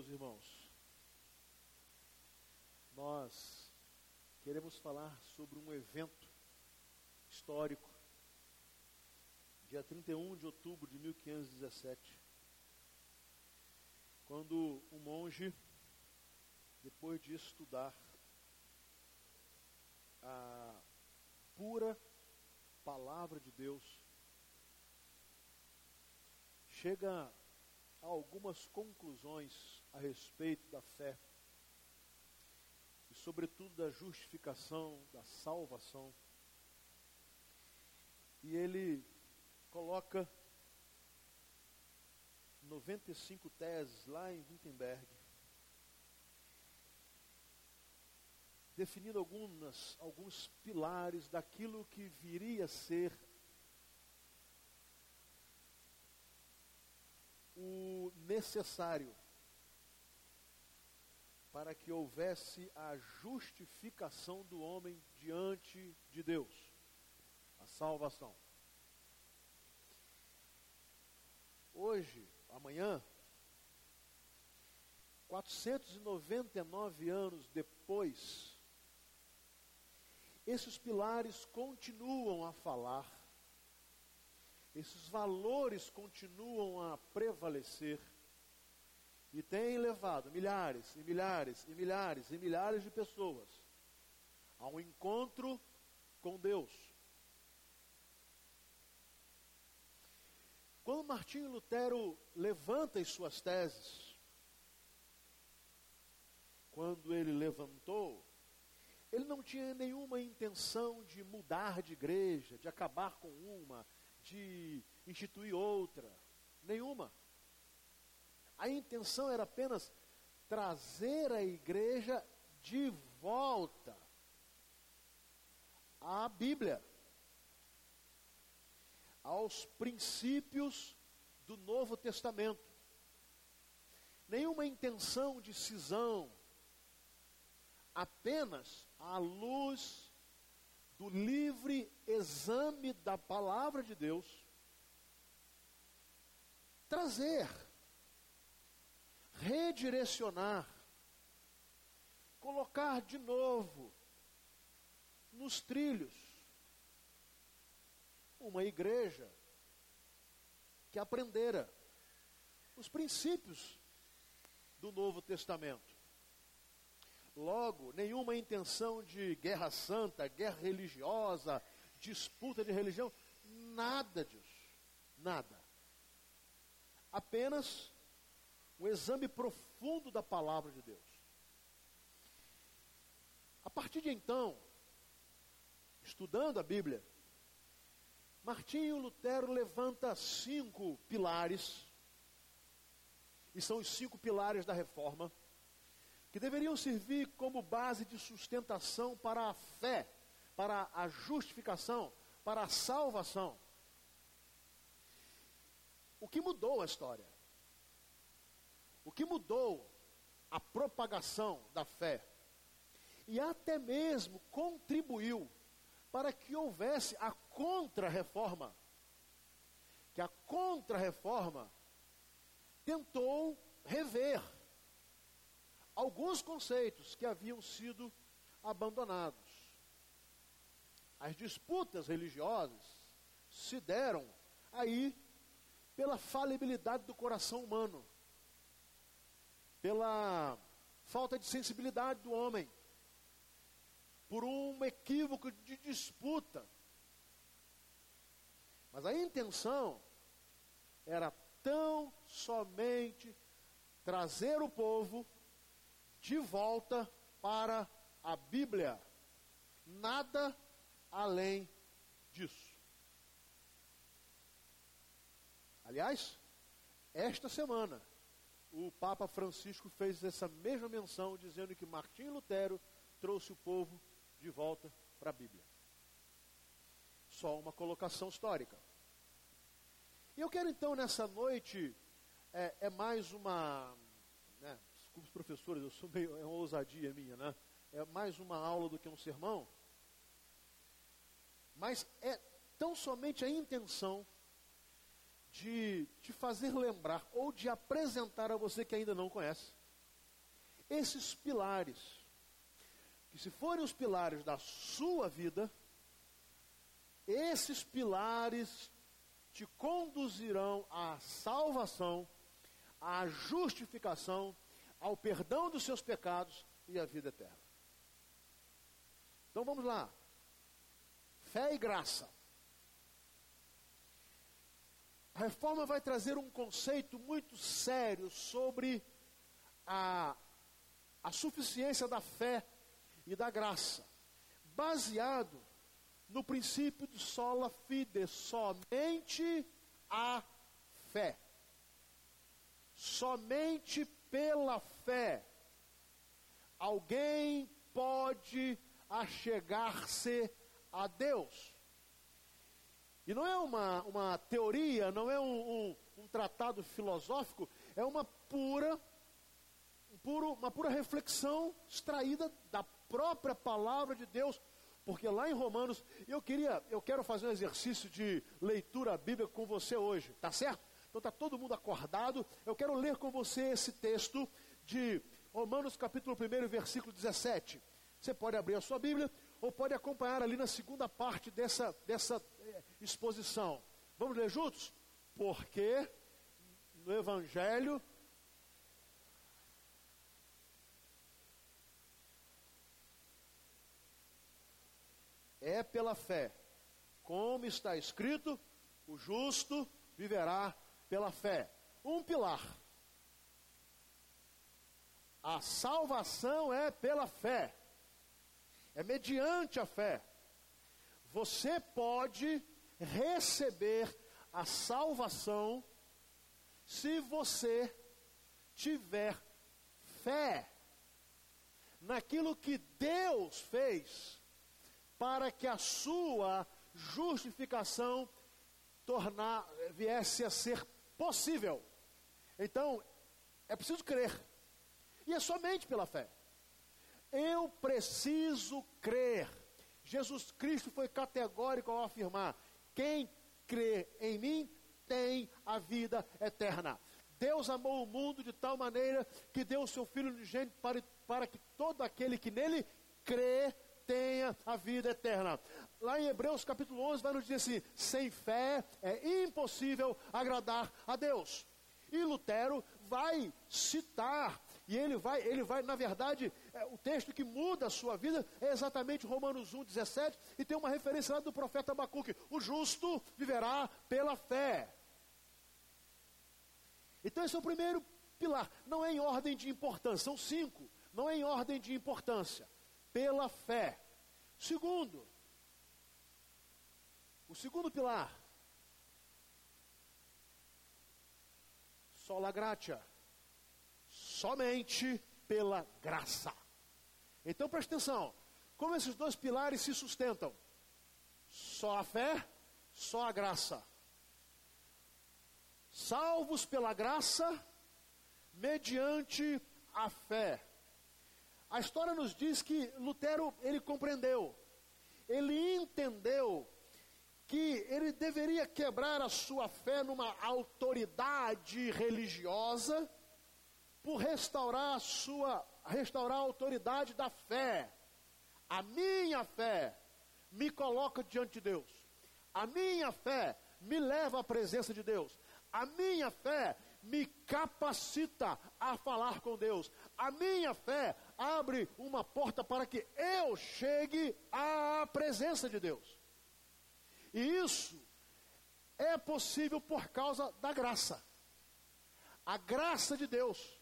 meus irmãos. Nós queremos falar sobre um evento histórico, dia 31 de outubro de 1517, quando um monge, depois de estudar a pura palavra de Deus, chega a algumas conclusões a respeito da fé e, sobretudo, da justificação, da salvação. E ele coloca 95 teses lá em Wittenberg, definindo algumas, alguns pilares daquilo que viria a ser o necessário para que houvesse a justificação do homem diante de Deus, a salvação. Hoje, amanhã, 499 anos depois, esses pilares continuam a falar esses valores continuam a prevalecer e têm levado milhares e milhares e milhares e milhares de pessoas a um encontro com Deus. Quando Martinho Lutero levanta as suas teses, quando ele levantou, ele não tinha nenhuma intenção de mudar de igreja, de acabar com uma, de instituir outra. Nenhuma. A intenção era apenas trazer a igreja de volta à Bíblia, aos princípios do Novo Testamento. Nenhuma intenção de cisão, apenas à luz do livre exame da palavra de Deus, trazer, redirecionar, colocar de novo nos trilhos uma igreja que aprendera os princípios do Novo Testamento. Logo, nenhuma intenção de guerra santa, guerra religiosa, disputa de religião, nada disso. Nada. Apenas o exame profundo da palavra de Deus. A partir de então, estudando a Bíblia, Martinho Lutero levanta cinco pilares, e são os cinco pilares da reforma que deveriam servir como base de sustentação para a fé, para a justificação, para a salvação. O que mudou a história? O que mudou a propagação da fé? E até mesmo contribuiu para que houvesse a contra-reforma. Que a contra-reforma tentou rever alguns conceitos que haviam sido abandonados. As disputas religiosas se deram aí pela falibilidade do coração humano, pela falta de sensibilidade do homem, por um equívoco de disputa. Mas a intenção era tão somente trazer o povo de volta para a Bíblia. Nada além disso. Aliás, esta semana, o Papa Francisco fez essa mesma menção, dizendo que Martim Lutero trouxe o povo de volta para a Bíblia. Só uma colocação histórica. E eu quero então, nessa noite, é, é mais uma. Né, desculpe os professores, eu sou meio, é uma ousadia minha, né? É mais uma aula do que um sermão. Mas é tão somente a intenção de te fazer lembrar ou de apresentar a você que ainda não conhece esses pilares, que se forem os pilares da sua vida, esses pilares te conduzirão à salvação, à justificação, ao perdão dos seus pecados e à vida eterna. Então vamos lá. Fé e graça. A reforma vai trazer um conceito muito sério sobre a, a suficiência da fé e da graça, baseado no princípio de sola fide, somente a fé. Somente pela fé alguém pode achegar-se a Deus. E não é uma, uma teoria, não é um, um, um tratado filosófico, é uma pura, um puro, uma pura reflexão extraída da própria palavra de Deus. Porque lá em Romanos, eu queria, eu quero fazer um exercício de leitura bíblica com você hoje, tá certo? Então está todo mundo acordado. Eu quero ler com você esse texto de Romanos capítulo 1, versículo 17. Você pode abrir a sua Bíblia ou pode acompanhar ali na segunda parte dessa, dessa exposição. Vamos ler juntos? Porque no Evangelho é pela fé. Como está escrito, o justo viverá pela fé. Um pilar. A salvação é pela fé. É mediante a fé. Você pode receber a salvação se você tiver fé naquilo que Deus fez para que a sua justificação tornar, viesse a ser possível. Então, é preciso crer. E é somente pela fé. Eu preciso crer. Jesus Cristo foi categórico ao afirmar: quem crê em mim tem a vida eterna. Deus amou o mundo de tal maneira que deu o seu Filho unigênito para, para que todo aquele que nele crê tenha a vida eterna. Lá em Hebreus capítulo 11 vai nos dizer assim: sem fé é impossível agradar a Deus. E Lutero vai citar e ele vai, ele vai, na verdade, é, o texto que muda a sua vida é exatamente Romanos 1, 17, e tem uma referência lá do profeta Abacuque: o justo viverá pela fé. Então, esse é o primeiro pilar. Não é em ordem de importância, são cinco. Não é em ordem de importância. Pela fé. Segundo, o segundo pilar, sola gratia somente pela graça. Então preste atenção: como esses dois pilares se sustentam? Só a fé, só a graça. Salvos pela graça, mediante a fé. A história nos diz que Lutero ele compreendeu, ele entendeu que ele deveria quebrar a sua fé numa autoridade religiosa por restaurar a sua, restaurar a autoridade da fé. A minha fé me coloca diante de Deus. A minha fé me leva à presença de Deus. A minha fé me capacita a falar com Deus. A minha fé abre uma porta para que eu chegue à presença de Deus. E isso é possível por causa da graça. A graça de Deus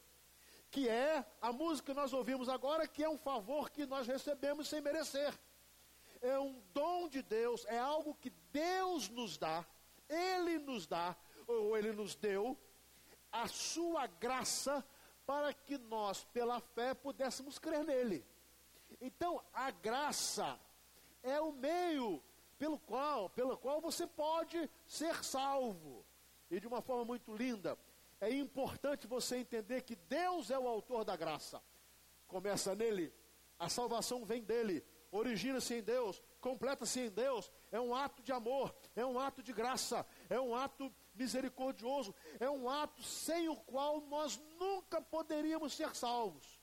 que é a música que nós ouvimos agora, que é um favor que nós recebemos sem merecer. É um dom de Deus, é algo que Deus nos dá, Ele nos dá, ou Ele nos deu, a sua graça para que nós, pela fé, pudéssemos crer nele. Então, a graça é o meio pelo qual, pelo qual você pode ser salvo. E de uma forma muito linda, é importante você entender que Deus é o autor da graça. Começa nele, a salvação vem dele, origina-se em Deus, completa-se em Deus. É um ato de amor, é um ato de graça, é um ato misericordioso, é um ato sem o qual nós nunca poderíamos ser salvos.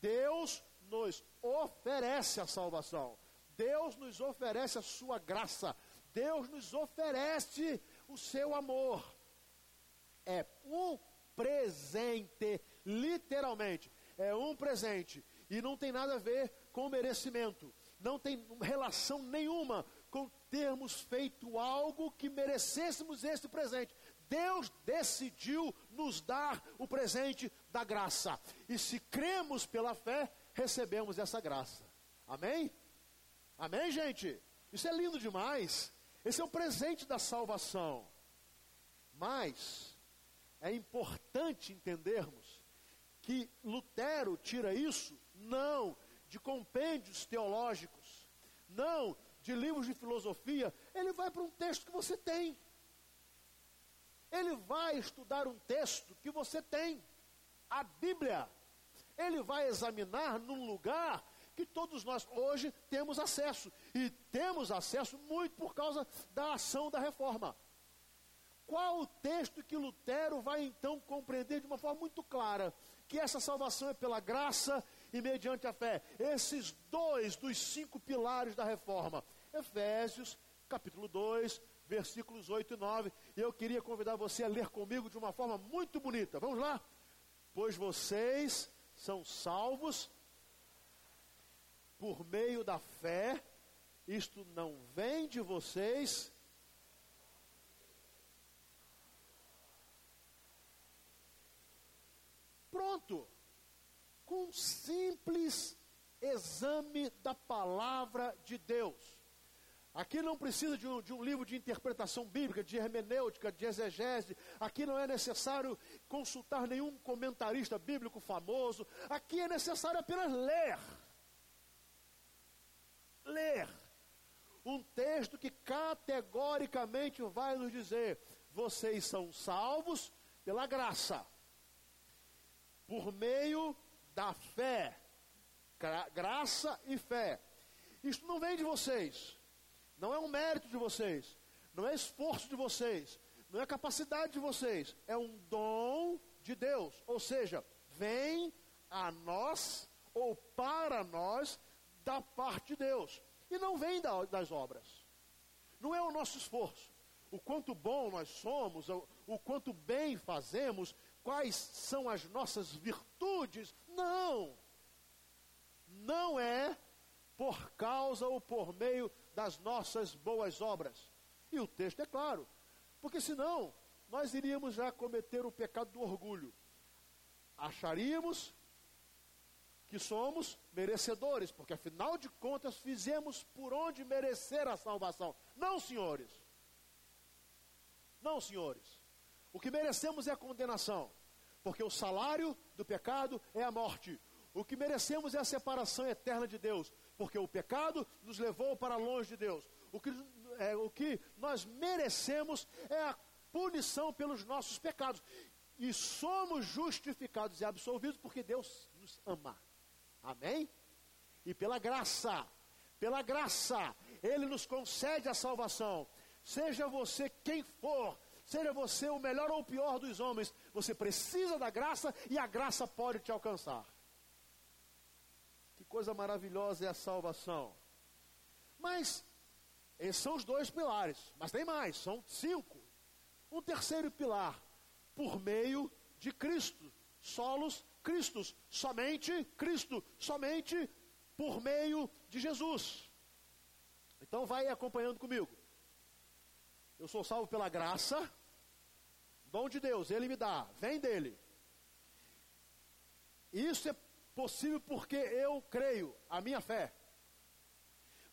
Deus nos oferece a salvação. Deus nos oferece a sua graça. Deus nos oferece o seu amor. É um presente, literalmente. É um presente. E não tem nada a ver com merecimento. Não tem relação nenhuma com termos feito algo que merecêssemos esse presente. Deus decidiu nos dar o presente da graça. E se cremos pela fé, recebemos essa graça. Amém? Amém, gente? Isso é lindo demais. Esse é o presente da salvação. Mas é importante entendermos que Lutero tira isso não de compêndios teológicos, não de livros de filosofia, ele vai para um texto que você tem. Ele vai estudar um texto que você tem, a Bíblia. Ele vai examinar num lugar que todos nós hoje temos acesso. E temos acesso muito por causa da ação da reforma. Qual o texto que Lutero vai então compreender de uma forma muito clara? Que essa salvação é pela graça e mediante a fé. Esses dois dos cinco pilares da reforma. Efésios, capítulo 2, versículos 8 e 9. E eu queria convidar você a ler comigo de uma forma muito bonita. Vamos lá? Pois vocês são salvos por meio da fé, isto não vem de vocês. Pronto. Com um simples exame da palavra de Deus. Aqui não precisa de um, de um, livro de interpretação bíblica, de hermenêutica, de exegese. Aqui não é necessário consultar nenhum comentarista bíblico famoso. Aqui é necessário apenas ler. Ler. Um texto que categoricamente vai nos dizer: vocês são salvos pela graça, por meio da fé. Gra graça e fé. Isto não vem de vocês. Não é um mérito de vocês, não é esforço de vocês, não é capacidade de vocês, é um dom de Deus. Ou seja, vem a nós ou para nós da parte de Deus. E não vem da, das obras. Não é o nosso esforço. O quanto bom nós somos, o, o quanto bem fazemos, quais são as nossas virtudes. Não! Não é por causa ou por meio das nossas boas obras. E o texto é claro, porque senão nós iríamos já cometer o pecado do orgulho. Acharíamos que somos merecedores, porque afinal de contas fizemos por onde merecer a salvação. Não, senhores. Não, senhores. O que merecemos é a condenação, porque o salário do pecado é a morte. O que merecemos é a separação eterna de Deus porque o pecado nos levou para longe de Deus. O que, é, o que nós merecemos é a punição pelos nossos pecados. E somos justificados e absolvidos porque Deus nos ama. Amém? E pela graça, pela graça, Ele nos concede a salvação. Seja você quem for, seja você o melhor ou o pior dos homens, você precisa da graça e a graça pode te alcançar coisa maravilhosa é a salvação. Mas, esses são os dois pilares. Mas tem mais, são cinco. Um terceiro pilar, por meio de Cristo. Solos Cristos, somente Cristo, somente por meio de Jesus. Então vai acompanhando comigo. Eu sou salvo pela graça, dom de Deus, Ele me dá, vem dele. Isso é possível porque eu creio, a minha fé.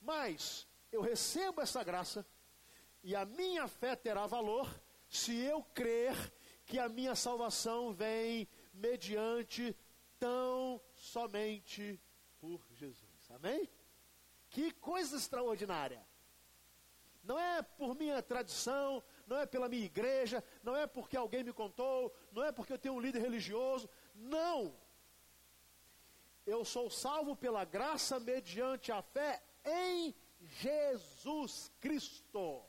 Mas eu recebo essa graça e a minha fé terá valor se eu crer que a minha salvação vem mediante tão somente por Jesus. Amém? Que coisa extraordinária. Não é por minha tradição, não é pela minha igreja, não é porque alguém me contou, não é porque eu tenho um líder religioso. Não. Eu sou salvo pela graça mediante a fé em Jesus Cristo.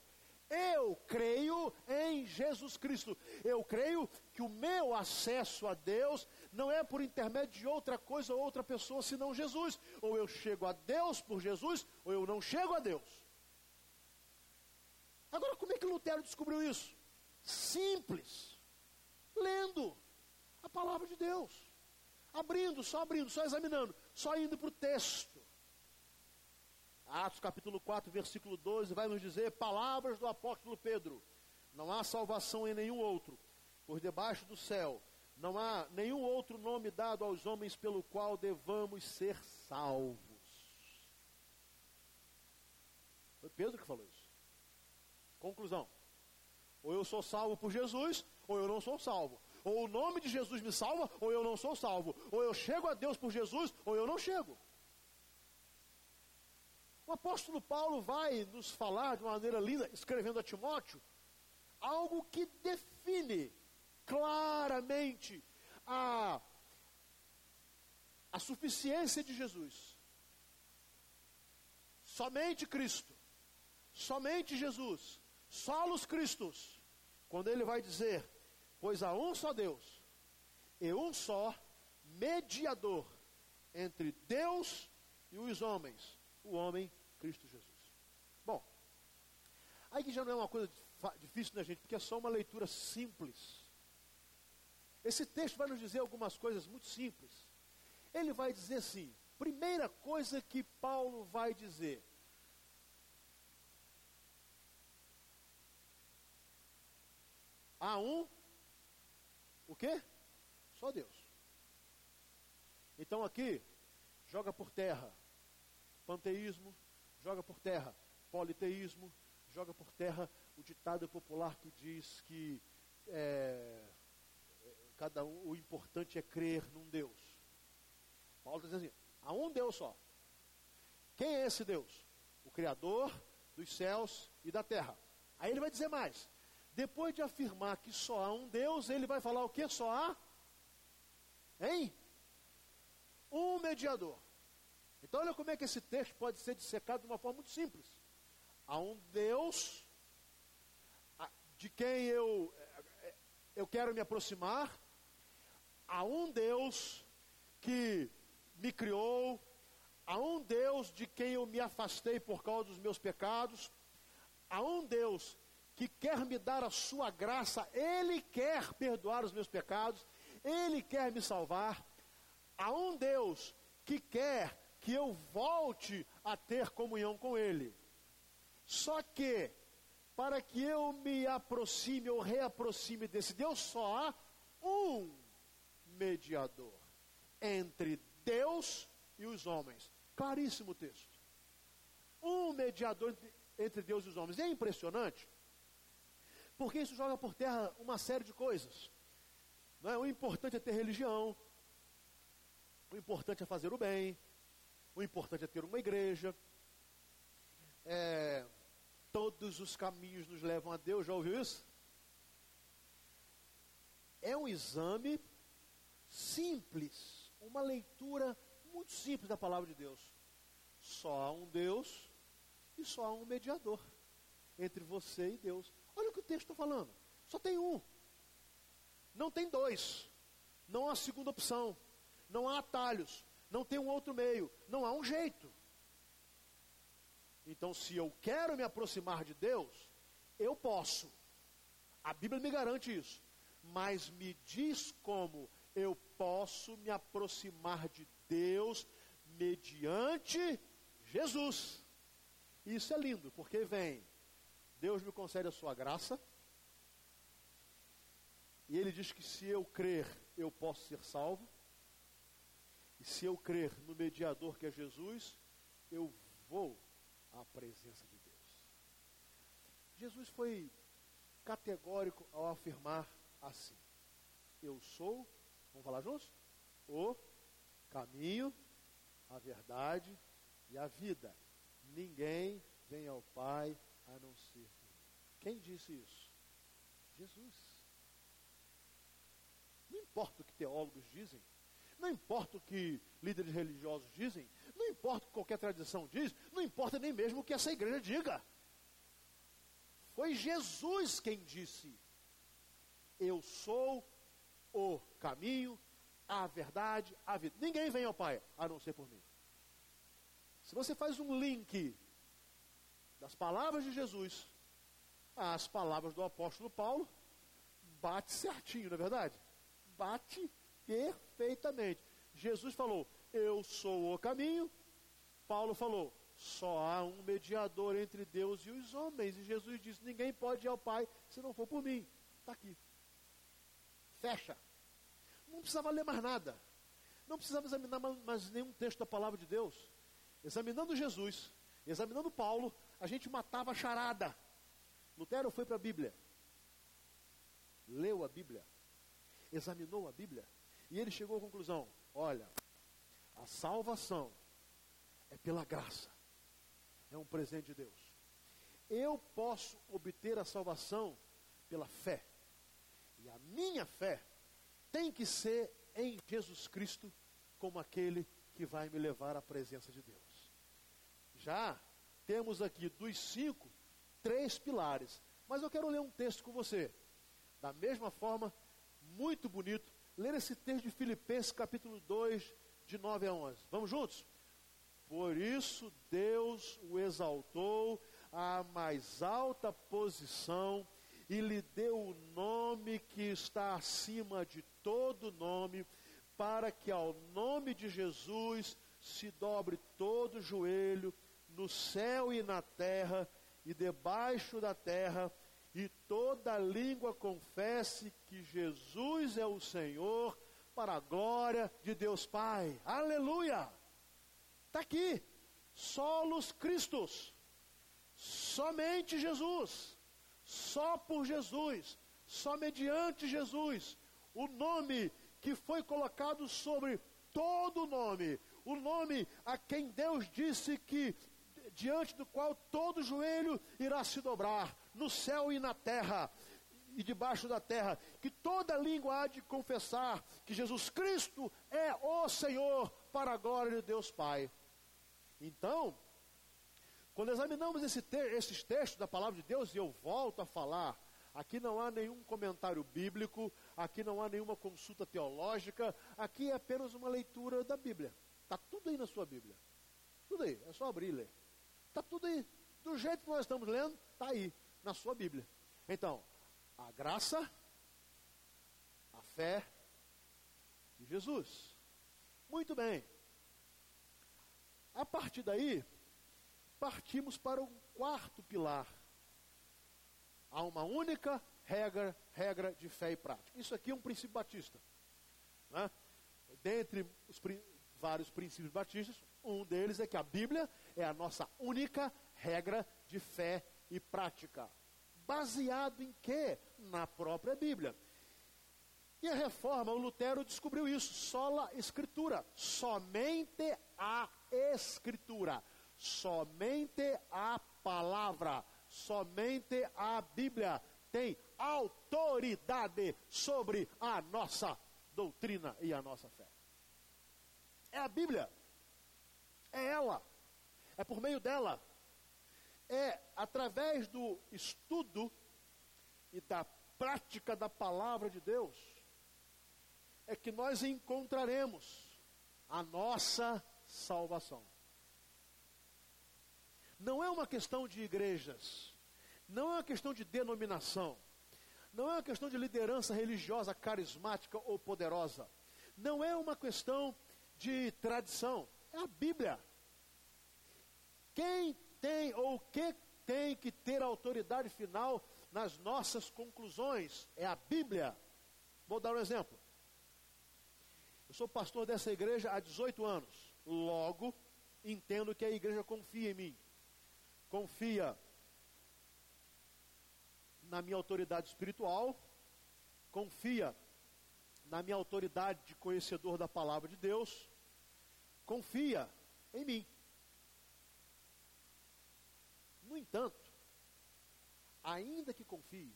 Eu creio em Jesus Cristo. Eu creio que o meu acesso a Deus não é por intermédio de outra coisa ou outra pessoa senão Jesus. Ou eu chego a Deus por Jesus, ou eu não chego a Deus. Agora, como é que Lutero descobriu isso? Simples. Lendo a palavra de Deus. Abrindo, só abrindo, só examinando, só indo para o texto. Atos capítulo 4, versículo 12, vai nos dizer palavras do apóstolo Pedro. Não há salvação em nenhum outro, por debaixo do céu não há nenhum outro nome dado aos homens pelo qual devamos ser salvos. Foi Pedro que falou isso. Conclusão. Ou eu sou salvo por Jesus, ou eu não sou salvo. Ou o nome de Jesus me salva, ou eu não sou salvo. Ou eu chego a Deus por Jesus, ou eu não chego. O apóstolo Paulo vai nos falar de uma maneira linda, escrevendo a Timóteo, algo que define claramente a, a suficiência de Jesus. Somente Cristo, somente Jesus, solos Cristos, quando ele vai dizer, pois há um só Deus e um só mediador entre Deus e os homens, o homem Cristo Jesus. Bom, aí que já não é uma coisa difícil, né, gente? Porque é só uma leitura simples. Esse texto vai nos dizer algumas coisas muito simples. Ele vai dizer assim: primeira coisa que Paulo vai dizer. Há um, o quê? Só Deus. Então aqui, joga por terra panteísmo, joga por terra politeísmo, joga por terra o ditado popular que diz que é, cada um, o importante é crer num Deus. Paulo está dizendo assim: há um Deus só. Quem é esse Deus? O Criador dos céus e da terra. Aí ele vai dizer mais. Depois de afirmar que só há um Deus, ele vai falar o que? Só há? Hein? Um mediador. Então olha como é que esse texto pode ser dissecado de uma forma muito simples. Há um Deus de quem eu, eu quero me aproximar, a um Deus que me criou, a um Deus de quem eu me afastei por causa dos meus pecados, a um Deus que quer me dar a sua graça, Ele quer perdoar os meus pecados, Ele quer me salvar, a um Deus que quer que eu volte a ter comunhão com Ele. Só que, para que eu me aproxime ou reaproxime desse Deus, só há um mediador entre Deus e os homens. Claríssimo texto. Um mediador entre Deus e os homens. É impressionante, porque isso joga por terra uma série de coisas. Não é? O importante é ter religião, o importante é fazer o bem, o importante é ter uma igreja. É, todos os caminhos nos levam a Deus, já ouviu isso? É um exame simples, uma leitura muito simples da palavra de Deus. Só há um Deus e só há um mediador entre você e Deus. Olha o que o texto está falando. Só tem um. Não tem dois. Não há segunda opção. Não há atalhos. Não tem um outro meio. Não há um jeito. Então, se eu quero me aproximar de Deus, eu posso. A Bíblia me garante isso. Mas me diz como eu posso me aproximar de Deus mediante Jesus. Isso é lindo, porque vem, Deus me concede a sua graça, e Ele diz que se eu crer, eu posso ser salvo, e se eu crer no mediador que é Jesus, eu vou à presença de Deus. Jesus foi categórico ao afirmar assim: Eu sou Vamos falar juntos? O caminho, a verdade e a vida. Ninguém vem ao Pai a não ser. Quem disse isso? Jesus. Não importa o que teólogos dizem, não importa o que líderes religiosos dizem, não importa o que qualquer tradição diz, não importa nem mesmo o que essa igreja diga. Foi Jesus quem disse: Eu sou o caminho, a verdade, a vida. Ninguém vem ao Pai a não ser por mim. Se você faz um link das palavras de Jesus às palavras do apóstolo Paulo, bate certinho, não é verdade? Bate perfeitamente. Jesus falou: Eu sou o caminho. Paulo falou: Só há um mediador entre Deus e os homens. E Jesus disse: Ninguém pode ir ao Pai se não for por mim. Está aqui. Fecha. Não precisava ler mais nada. Não precisava examinar mais nenhum texto da palavra de Deus. Examinando Jesus, examinando Paulo, a gente matava a charada. Lutero foi para a Bíblia. Leu a Bíblia. Examinou a Bíblia. E ele chegou à conclusão: olha, a salvação é pela graça. É um presente de Deus. Eu posso obter a salvação pela fé. E a minha fé tem que ser em Jesus Cristo como aquele que vai me levar à presença de Deus. Já temos aqui dos cinco, três pilares. Mas eu quero ler um texto com você. Da mesma forma, muito bonito. Ler esse texto de Filipenses, capítulo 2, de 9 a 11. Vamos juntos? Por isso Deus o exaltou à mais alta posição e lhe deu o nome que está acima de todo nome, para que ao nome de Jesus se dobre todo joelho no céu e na terra e debaixo da terra, e toda língua confesse que Jesus é o Senhor, para a glória de Deus Pai. Aleluia! Está aqui. Solos Cristos. Somente Jesus. Só por Jesus. Só mediante Jesus. O nome que foi colocado sobre todo nome. O nome a quem Deus disse que diante do qual todo joelho irá se dobrar, no céu e na terra, e debaixo da terra, que toda língua há de confessar que Jesus Cristo é o Senhor, para a glória de Deus Pai. Então, quando examinamos esse te esses textos da palavra de Deus, e eu volto a falar, aqui não há nenhum comentário bíblico, aqui não há nenhuma consulta teológica, aqui é apenas uma leitura da Bíblia. Está tudo aí na sua Bíblia. Tudo aí, é só abrir e ler. Está tudo aí. Do jeito que nós estamos lendo, está aí, na sua Bíblia. Então, a graça, a fé de Jesus. Muito bem. A partir daí, partimos para o quarto pilar. Há uma única regra, regra de fé e prática. Isso aqui é um princípio batista. Né? Dentre os vários princípios batistas, um deles é que a Bíblia é a nossa única regra de fé e prática. Baseado em quê? Na própria Bíblia. E a reforma, o Lutero descobriu isso, sola escritura, somente a escritura, somente a palavra, somente a Bíblia tem autoridade sobre a nossa doutrina e a nossa fé. É a Bíblia. É ela. É por meio dela. É através do estudo e da prática da palavra de Deus é que nós encontraremos a nossa salvação. Não é uma questão de igrejas, não é uma questão de denominação, não é uma questão de liderança religiosa carismática ou poderosa, não é uma questão de tradição, é a Bíblia. Quem tem ou o que tem que ter autoridade final nas nossas conclusões é a Bíblia. Vou dar um exemplo. Eu sou pastor dessa igreja há 18 anos. Logo, entendo que a igreja confia em mim. Confia na minha autoridade espiritual, confia na minha autoridade de conhecedor da palavra de Deus, confia em mim. No entanto, ainda que confie,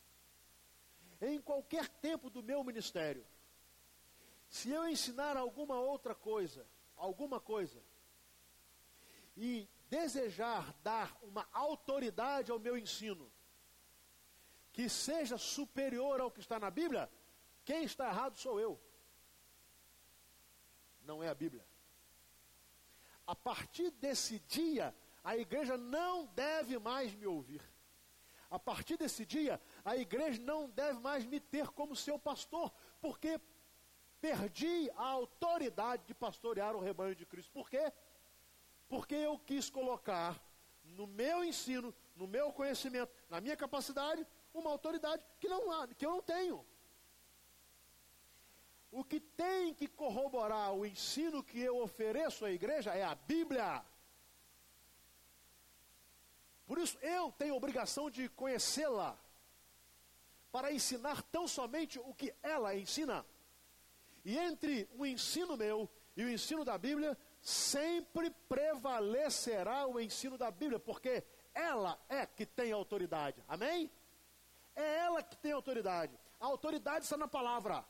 em qualquer tempo do meu ministério, se eu ensinar alguma outra coisa, alguma coisa, e desejar dar uma autoridade ao meu ensino, que seja superior ao que está na Bíblia, quem está errado sou eu. Não é a Bíblia. A partir desse dia, a igreja não deve mais me ouvir. A partir desse dia, a igreja não deve mais me ter como seu pastor, porque perdi a autoridade de pastorear o rebanho de Cristo. Por quê? Porque eu quis colocar no meu ensino, no meu conhecimento, na minha capacidade, uma autoridade que, não há, que eu não tenho. O que tem que corroborar o ensino que eu ofereço à igreja é a Bíblia. Por isso eu tenho obrigação de conhecê-la, para ensinar tão somente o que ela ensina. E entre o ensino meu e o ensino da Bíblia, sempre prevalecerá o ensino da Bíblia, porque ela é que tem autoridade. Amém? É ela que tem autoridade. A autoridade está na palavra.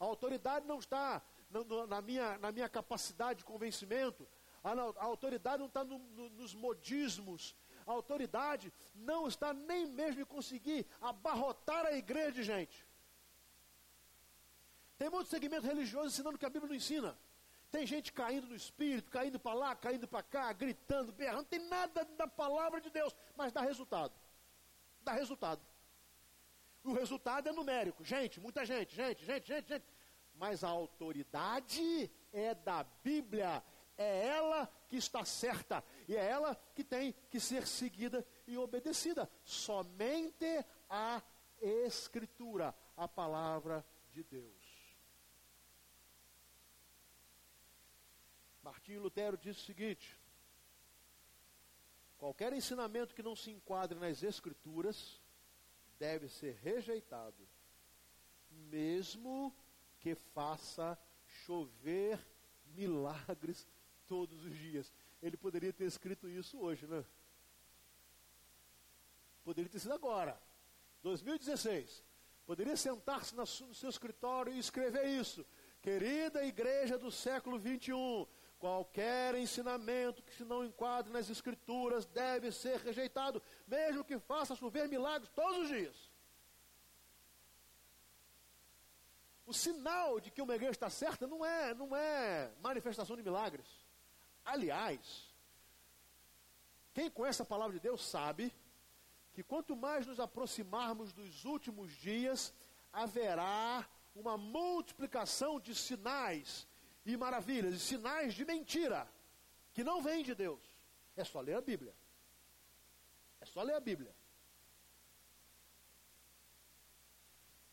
A autoridade não está no, no, na, minha, na minha capacidade de convencimento. A, a autoridade não está no, nos modismos. A autoridade não está nem mesmo em conseguir abarrotar a igreja de gente. Tem muito segmento religioso ensinando que a Bíblia não ensina. Tem gente caindo no espírito, caindo para lá, caindo para cá, gritando, berrando. Não tem nada da palavra de Deus, mas dá resultado. Dá resultado. O resultado é numérico. Gente, muita gente, gente, gente, gente, gente. Mas a autoridade é da Bíblia. É ela que está certa. E é ela que tem que ser seguida e obedecida. Somente a Escritura, a palavra de Deus. Martinho Lutero disse o seguinte: qualquer ensinamento que não se enquadre nas Escrituras deve ser rejeitado, mesmo que faça chover milagres todos os dias. Ele poderia ter escrito isso hoje, né? Poderia ter sido agora, 2016. Poderia sentar-se no seu escritório e escrever isso. Querida igreja do século 21, Qualquer ensinamento que se não enquadre nas Escrituras deve ser rejeitado, mesmo que faça chover milagres todos os dias. O sinal de que uma igreja está certa não é, não é manifestação de milagres. Aliás, quem conhece a palavra de Deus sabe que quanto mais nos aproximarmos dos últimos dias, haverá uma multiplicação de sinais e maravilhas e sinais de mentira que não vêm de Deus. É só ler a Bíblia. É só ler a Bíblia.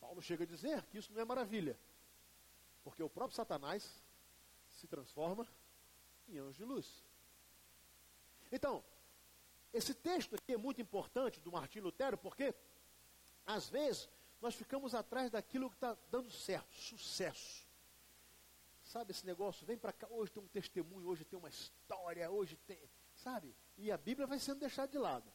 Paulo chega a dizer que isso não é maravilha, porque o próprio Satanás se transforma em anjo de luz. Então, esse texto aqui é muito importante do Martim Lutero, porque às vezes nós ficamos atrás daquilo que está dando certo, sucesso. Sabe esse negócio? Vem para cá, hoje tem um testemunho, hoje tem uma história, hoje tem. Sabe? E a Bíblia vai sendo deixada de lado.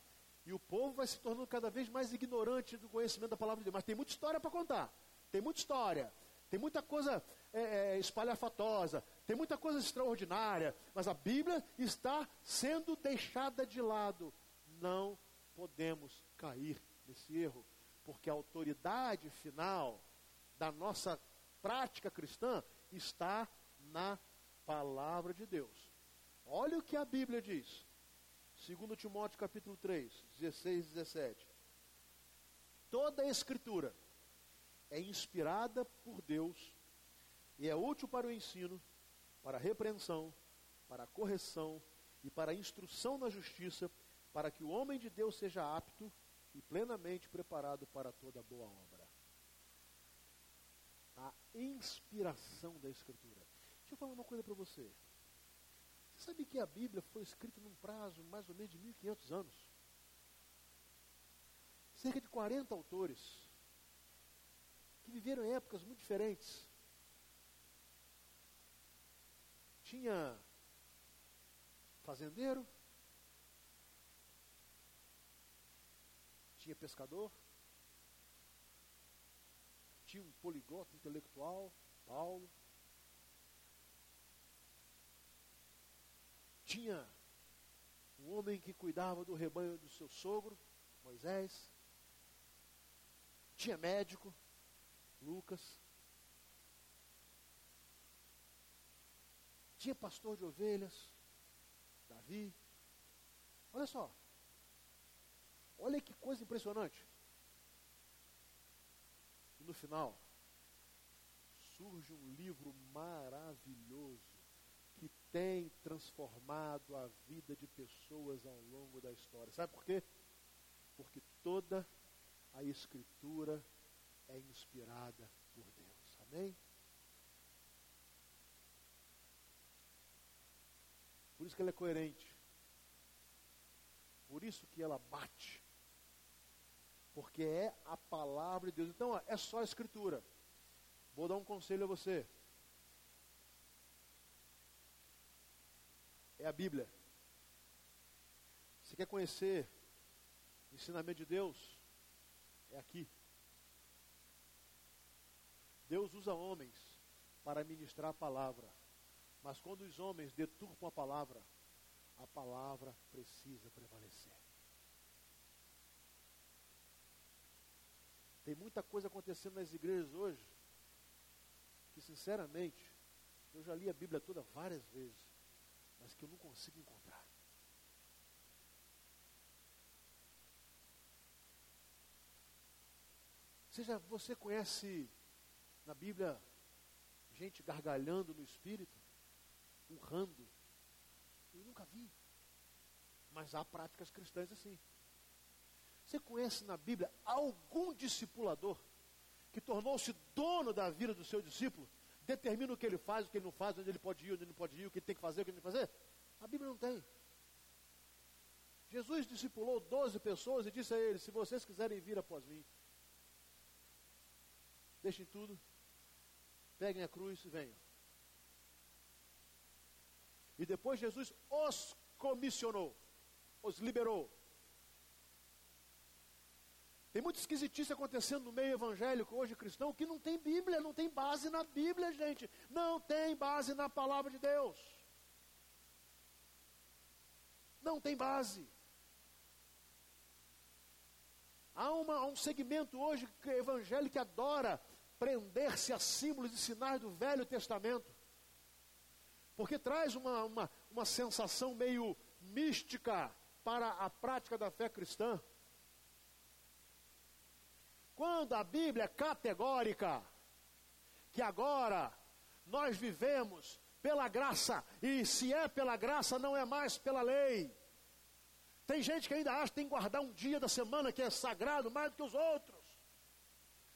E o povo vai se tornando cada vez mais ignorante do conhecimento da palavra de Deus. Mas tem muita história para contar. Tem muita história. Tem muita coisa é, é, espalhafatosa. Tem muita coisa extraordinária. Mas a Bíblia está sendo deixada de lado. Não podemos cair nesse erro. Porque a autoridade final da nossa prática cristã está na palavra de Deus. Olha o que a Bíblia diz. 2 Timóteo capítulo 3, 16 e 17. Toda a escritura é inspirada por Deus e é útil para o ensino, para a repreensão, para a correção e para a instrução na justiça, para que o homem de Deus seja apto e plenamente preparado para toda boa obra a inspiração da Escritura. Deixa eu falar uma coisa para você. Você sabe que a Bíblia foi escrita num prazo mais ou menos de 1500 anos? Cerca de 40 autores que viveram em épocas muito diferentes. Tinha fazendeiro, tinha pescador, tinha um poliglota intelectual, Paulo. Tinha um homem que cuidava do rebanho do seu sogro, Moisés. Tinha médico, Lucas. Tinha pastor de ovelhas, Davi. Olha só. Olha que coisa impressionante. E no final, surge um livro maravilhoso que tem transformado a vida de pessoas ao longo da história. Sabe por quê? Porque toda a Escritura é inspirada por Deus. Amém? Isso que ela é coerente. Por isso que ela bate. Porque é a palavra de Deus. Então, ó, é só a Escritura. Vou dar um conselho a você. É a Bíblia. Você quer conhecer o ensinamento de Deus? É aqui. Deus usa homens para ministrar a palavra. Mas quando os homens deturpam a palavra, a palavra precisa prevalecer. Tem muita coisa acontecendo nas igrejas hoje que, sinceramente, eu já li a Bíblia toda várias vezes, mas que eu não consigo encontrar. Seja, você conhece na Bíblia gente gargalhando no espírito, urrando? Eu nunca vi. Mas há práticas cristãs assim. Você conhece na Bíblia algum discipulador que tornou-se dono da vida do seu discípulo, determina o que ele faz, o que ele não faz, onde ele pode ir, onde ele não pode ir, o que ele tem que fazer, o que ele tem que fazer? A Bíblia não tem. Jesus discipulou 12 pessoas e disse a eles: Se vocês quiserem vir após mim, deixem tudo, peguem a cruz e venham. E depois Jesus os comissionou, os liberou. Tem muita esquisitice acontecendo no meio evangélico hoje cristão que não tem Bíblia, não tem base na Bíblia, gente. Não tem base na palavra de Deus. Não tem base. Há, uma, há um segmento hoje evangélico que adora prender-se a símbolos e sinais do Velho Testamento. Porque traz uma, uma, uma sensação meio mística para a prática da fé cristã. Quando a Bíblia é categórica, que agora nós vivemos pela graça, e se é pela graça, não é mais pela lei. Tem gente que ainda acha que tem que guardar um dia da semana que é sagrado mais do que os outros.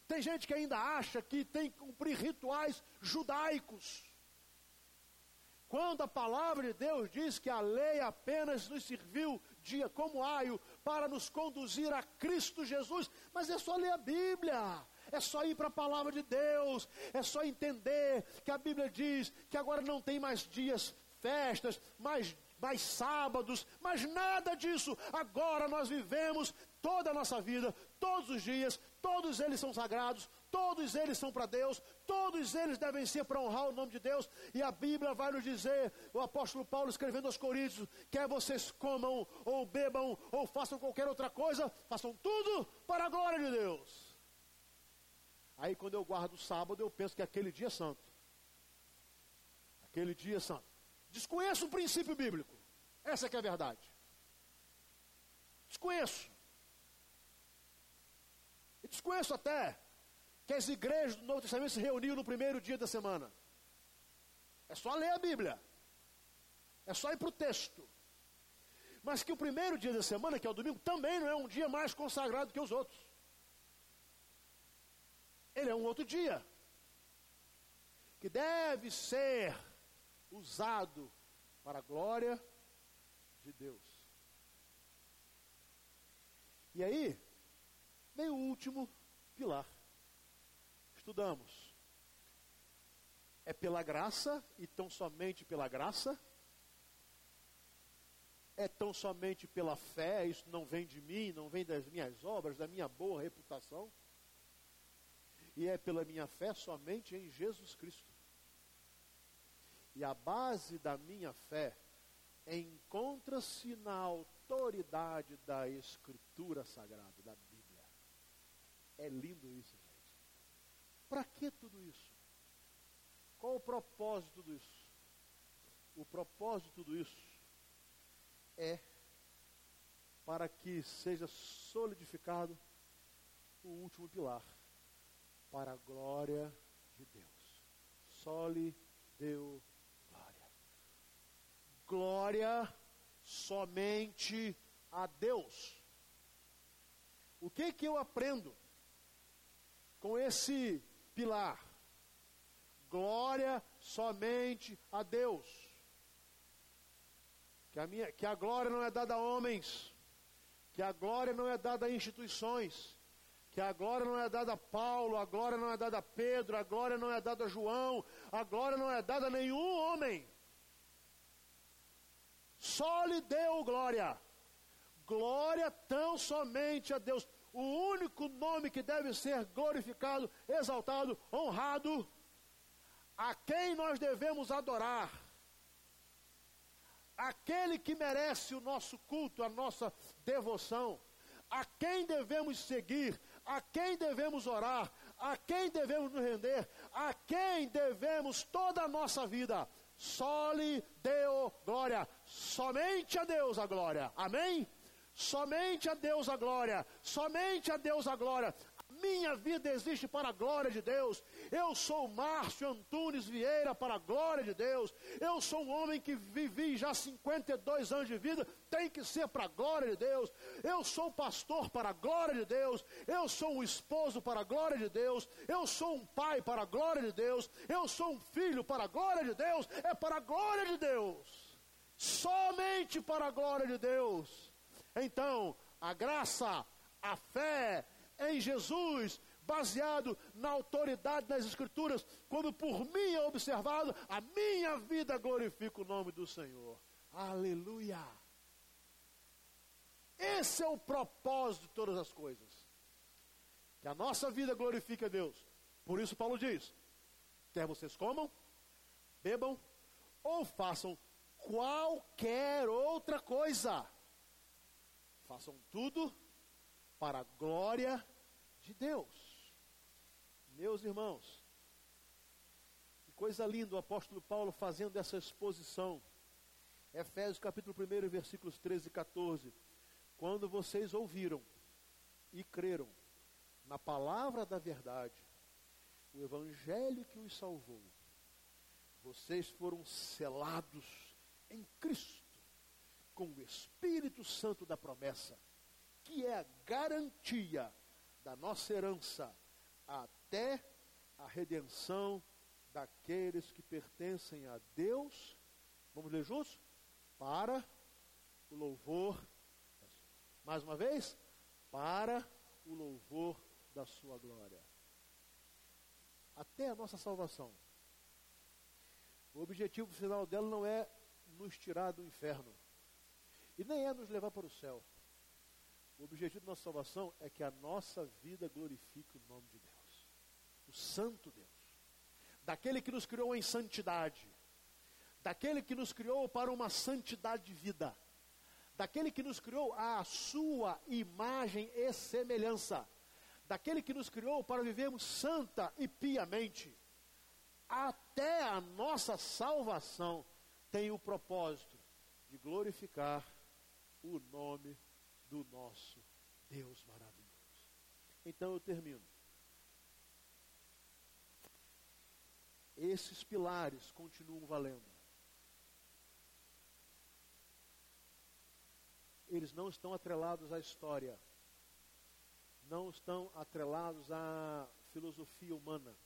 Tem gente que ainda acha que tem que cumprir rituais judaicos. Quando a palavra de Deus diz que a lei apenas nos serviu dia como aio para nos conduzir a Cristo Jesus, mas é só ler a Bíblia. É só ir para a palavra de Deus, é só entender que a Bíblia diz que agora não tem mais dias, festas, mais, mais sábados, mas nada disso. Agora nós vivemos toda a nossa vida, todos os dias, todos eles são sagrados, todos eles são para Deus, todos eles devem ser para honrar o nome de Deus, e a Bíblia vai nos dizer, o apóstolo Paulo escrevendo aos Coríntios, quer vocês comam, ou bebam, ou façam qualquer outra coisa, façam tudo para a glória de Deus. Aí quando eu guardo o sábado, eu penso que aquele dia é santo. Aquele dia é santo. Desconheço o princípio bíblico. Essa que é a verdade. Desconheço. E desconheço até que as igrejas do Novo Testamento se reuniam no primeiro dia da semana. É só ler a Bíblia. É só ir para o texto. Mas que o primeiro dia da semana, que é o domingo, também não é um dia mais consagrado que os outros. Ele é um outro dia. Que deve ser usado para a glória de Deus. E aí, vem o último pilar estudamos. É pela graça e tão somente pela graça? É tão somente pela fé, isso não vem de mim, não vem das minhas obras, da minha boa reputação? E é pela minha fé somente em Jesus Cristo. E a base da minha fé encontra-se na autoridade da Escritura Sagrada, da Bíblia. É lindo isso, gente. Para que tudo isso? Qual o propósito de tudo isso? O propósito de tudo isso é para que seja solidificado o último pilar, para a glória de Deus. Sole deu glória. Glória somente a Deus. O que que eu aprendo com esse pilar? Glória somente a Deus. Que a, minha, que a glória não é dada a homens, que a glória não é dada a instituições, que a glória não é dada a Paulo, a glória não é dada a Pedro, a glória não é dada a João, a glória não é dada a nenhum homem. Só lhe deu glória. Glória tão somente a Deus. O único nome que deve ser glorificado, exaltado, honrado, a quem nós devemos adorar, aquele que merece o nosso culto, a nossa devoção, a quem devemos seguir, a quem devemos orar, a quem devemos nos render, a quem devemos toda a nossa vida. Só lhe deu glória, somente a Deus a glória. Amém? Somente a Deus a glória, somente a Deus a glória. Minha vida existe para a glória de Deus. Eu sou Márcio Antunes Vieira para a glória de Deus. Eu sou um homem que vivi já 52 anos de vida, tem que ser para a glória de Deus. Eu sou pastor para a glória de Deus. Eu sou um esposo para a glória de Deus. Eu sou um pai para a glória de Deus. Eu sou um filho para a glória de Deus. É para a glória de Deus. Somente para a glória de Deus. Então, a graça, a fé, em Jesus, baseado na autoridade das Escrituras, quando por mim é observado, a minha vida glorifica o nome do Senhor. Aleluia! Esse é o propósito de todas as coisas. Que a nossa vida glorifique a Deus. Por isso, Paulo diz: quer vocês comam, bebam ou façam qualquer outra coisa, façam tudo para a glória de Deus. Meus irmãos, que coisa linda o apóstolo Paulo fazendo essa exposição. Efésios capítulo 1, versículos 13 e 14. Quando vocês ouviram e creram na palavra da verdade, o evangelho que os salvou, vocês foram selados em Cristo com o Espírito Santo da promessa que é a garantia da nossa herança até a redenção daqueles que pertencem a Deus. Vamos ler juntos? Para o louvor. Mais uma vez? Para o louvor da sua glória. Até a nossa salvação. O objetivo final dela não é nos tirar do inferno. E nem é nos levar para o céu. O objetivo da nossa salvação é que a nossa vida glorifique o nome de Deus, o Santo Deus, daquele que nos criou em santidade, daquele que nos criou para uma santidade de vida, daquele que nos criou à sua imagem e semelhança, daquele que nos criou para vivermos santa e piamente. Até a nossa salvação tem o propósito de glorificar o nome do nosso Deus maravilhoso. Então eu termino. Esses pilares continuam valendo. Eles não estão atrelados à história, não estão atrelados à filosofia humana,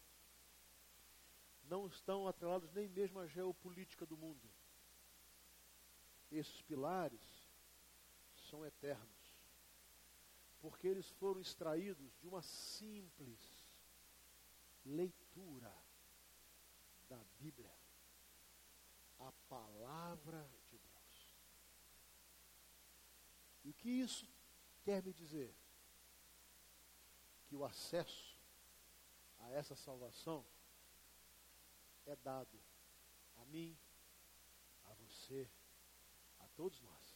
não estão atrelados nem mesmo à geopolítica do mundo. Esses pilares são eternos porque eles foram extraídos de uma simples leitura da Bíblia, a palavra de Deus. E o que isso quer me dizer? Que o acesso a essa salvação é dado a mim, a você, a todos nós,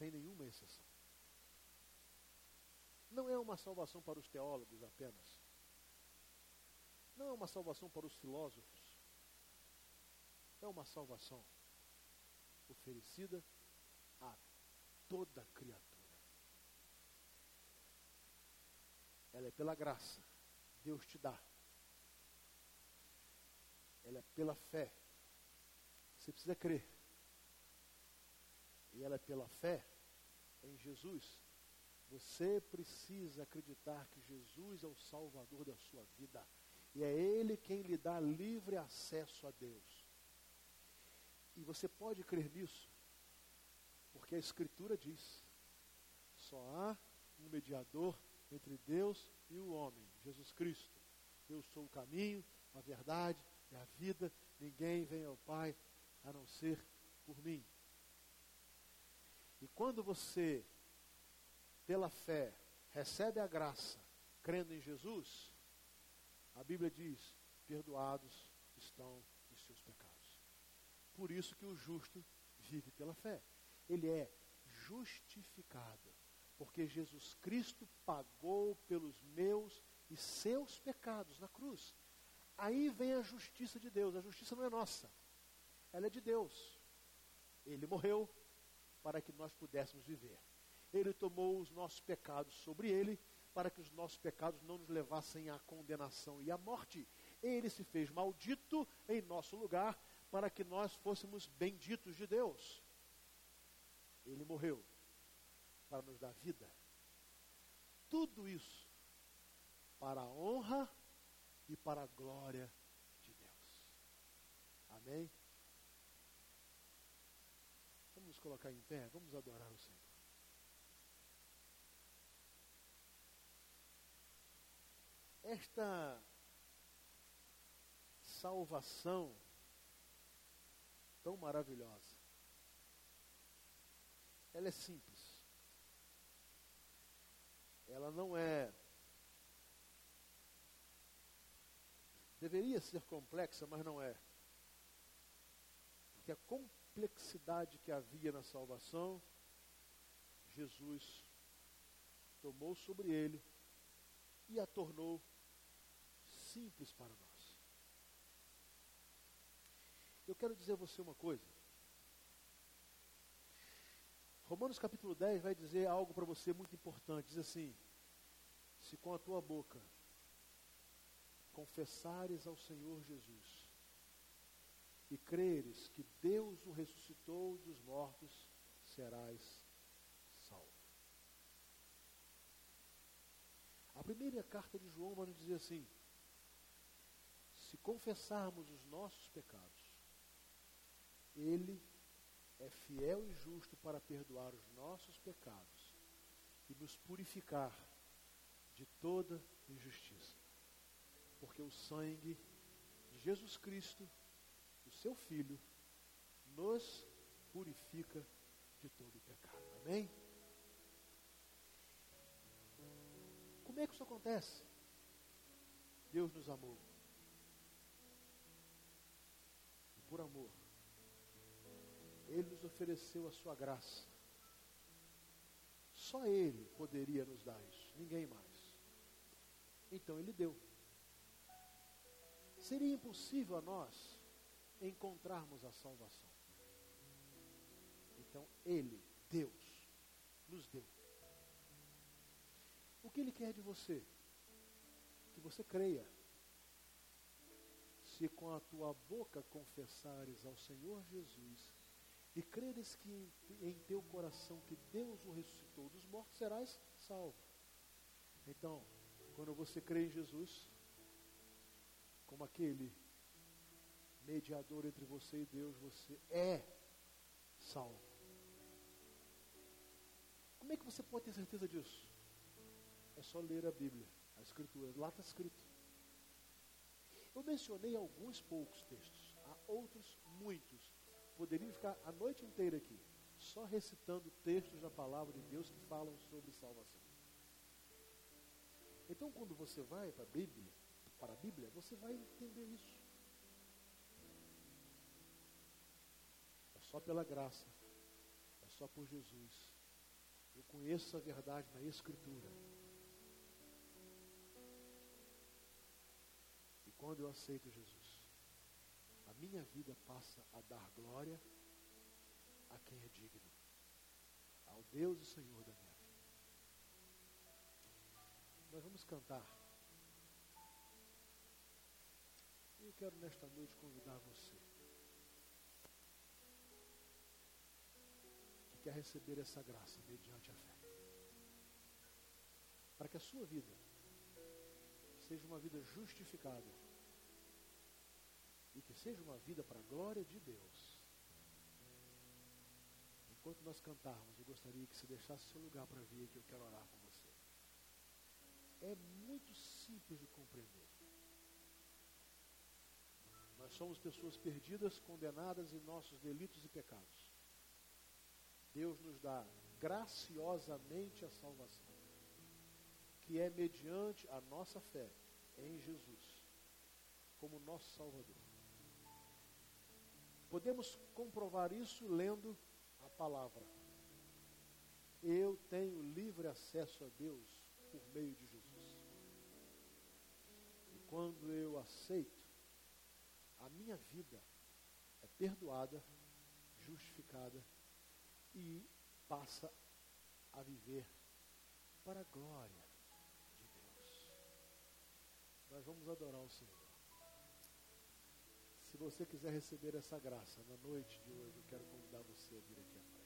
sem nenhuma exceção. Não é uma salvação para os teólogos apenas. Não é uma salvação para os filósofos. É uma salvação oferecida a toda criatura. Ela é pela graça. Deus te dá. Ela é pela fé. Você precisa crer. E ela é pela fé em Jesus. Você precisa acreditar que Jesus é o Salvador da sua vida. E é Ele quem lhe dá livre acesso a Deus. E você pode crer nisso, porque a Escritura diz: só há um mediador entre Deus e o homem, Jesus Cristo. Eu sou o caminho, a verdade e a vida. Ninguém vem ao Pai a não ser por mim. E quando você, pela fé, recebe a graça, crendo em Jesus, a Bíblia diz: perdoados estão os seus pecados. Por isso que o justo vive pela fé. Ele é justificado, porque Jesus Cristo pagou pelos meus e seus pecados na cruz. Aí vem a justiça de Deus. A justiça não é nossa, ela é de Deus. Ele morreu para que nós pudéssemos viver. Ele tomou os nossos pecados sobre ele para que os nossos pecados não nos levassem à condenação e à morte. Ele se fez maldito em nosso lugar para que nós fôssemos benditos de Deus. Ele morreu para nos dar vida. Tudo isso para a honra e para a glória de Deus. Amém? Vamos nos colocar em pé, vamos adorar o Senhor. esta salvação tão maravilhosa, ela é simples. Ela não é. Deveria ser complexa, mas não é. Porque a complexidade que havia na salvação, Jesus tomou sobre ele e a tornou simples para nós. Eu quero dizer a você uma coisa. Romanos capítulo 10 vai dizer algo para você muito importante. Diz assim: Se com a tua boca confessares ao Senhor Jesus e creres que Deus o ressuscitou dos mortos, serás salvo. A primeira carta de João vai nos dizer assim: se confessarmos os nossos pecados, Ele é fiel e justo para perdoar os nossos pecados e nos purificar de toda injustiça. Porque o sangue de Jesus Cristo, seu Filho, nos purifica de todo o pecado. Amém? Como é que isso acontece? Deus nos amou. por amor, Ele nos ofereceu a sua graça. Só Ele poderia nos dar isso, ninguém mais. Então Ele deu. Seria impossível a nós encontrarmos a salvação. Então Ele, Deus, nos deu. O que Ele quer de você? Que você creia se com a tua boca confessares ao Senhor Jesus e creres que em, em teu coração que Deus o ressuscitou dos mortos, serás salvo. Então, quando você crê em Jesus, como aquele mediador entre você e Deus, você é salvo. Como é que você pode ter certeza disso? É só ler a Bíblia, a Escritura. Lá está escrito. Eu mencionei alguns poucos textos, há outros muitos. Poderia ficar a noite inteira aqui, só recitando textos da palavra de Deus que falam sobre salvação. Então, quando você vai para a Bíblia, para a Bíblia, você vai entender isso. só pela graça, é só por Jesus. Eu conheço a verdade na Escritura. E quando eu aceito Jesus, a minha vida passa a dar glória a quem é digno, ao Deus e Senhor da minha vida. Nós vamos cantar. E eu quero nesta noite convidar você. Quer receber essa graça mediante a fé. Para que a sua vida seja uma vida justificada e que seja uma vida para a glória de Deus. Enquanto nós cantarmos, eu gostaria que você deixasse seu lugar para vir que eu quero orar com você. É muito simples de compreender. Nós somos pessoas perdidas, condenadas em nossos delitos e pecados. Deus nos dá graciosamente a salvação, que é mediante a nossa fé em Jesus, como nosso Salvador. Podemos comprovar isso lendo a palavra. Eu tenho livre acesso a Deus por meio de Jesus. E quando eu aceito, a minha vida é perdoada, justificada e passa a viver para a glória de Deus. Nós vamos adorar o Senhor. Se você quiser receber essa graça na noite de hoje, eu quero convidar você a vir aqui à.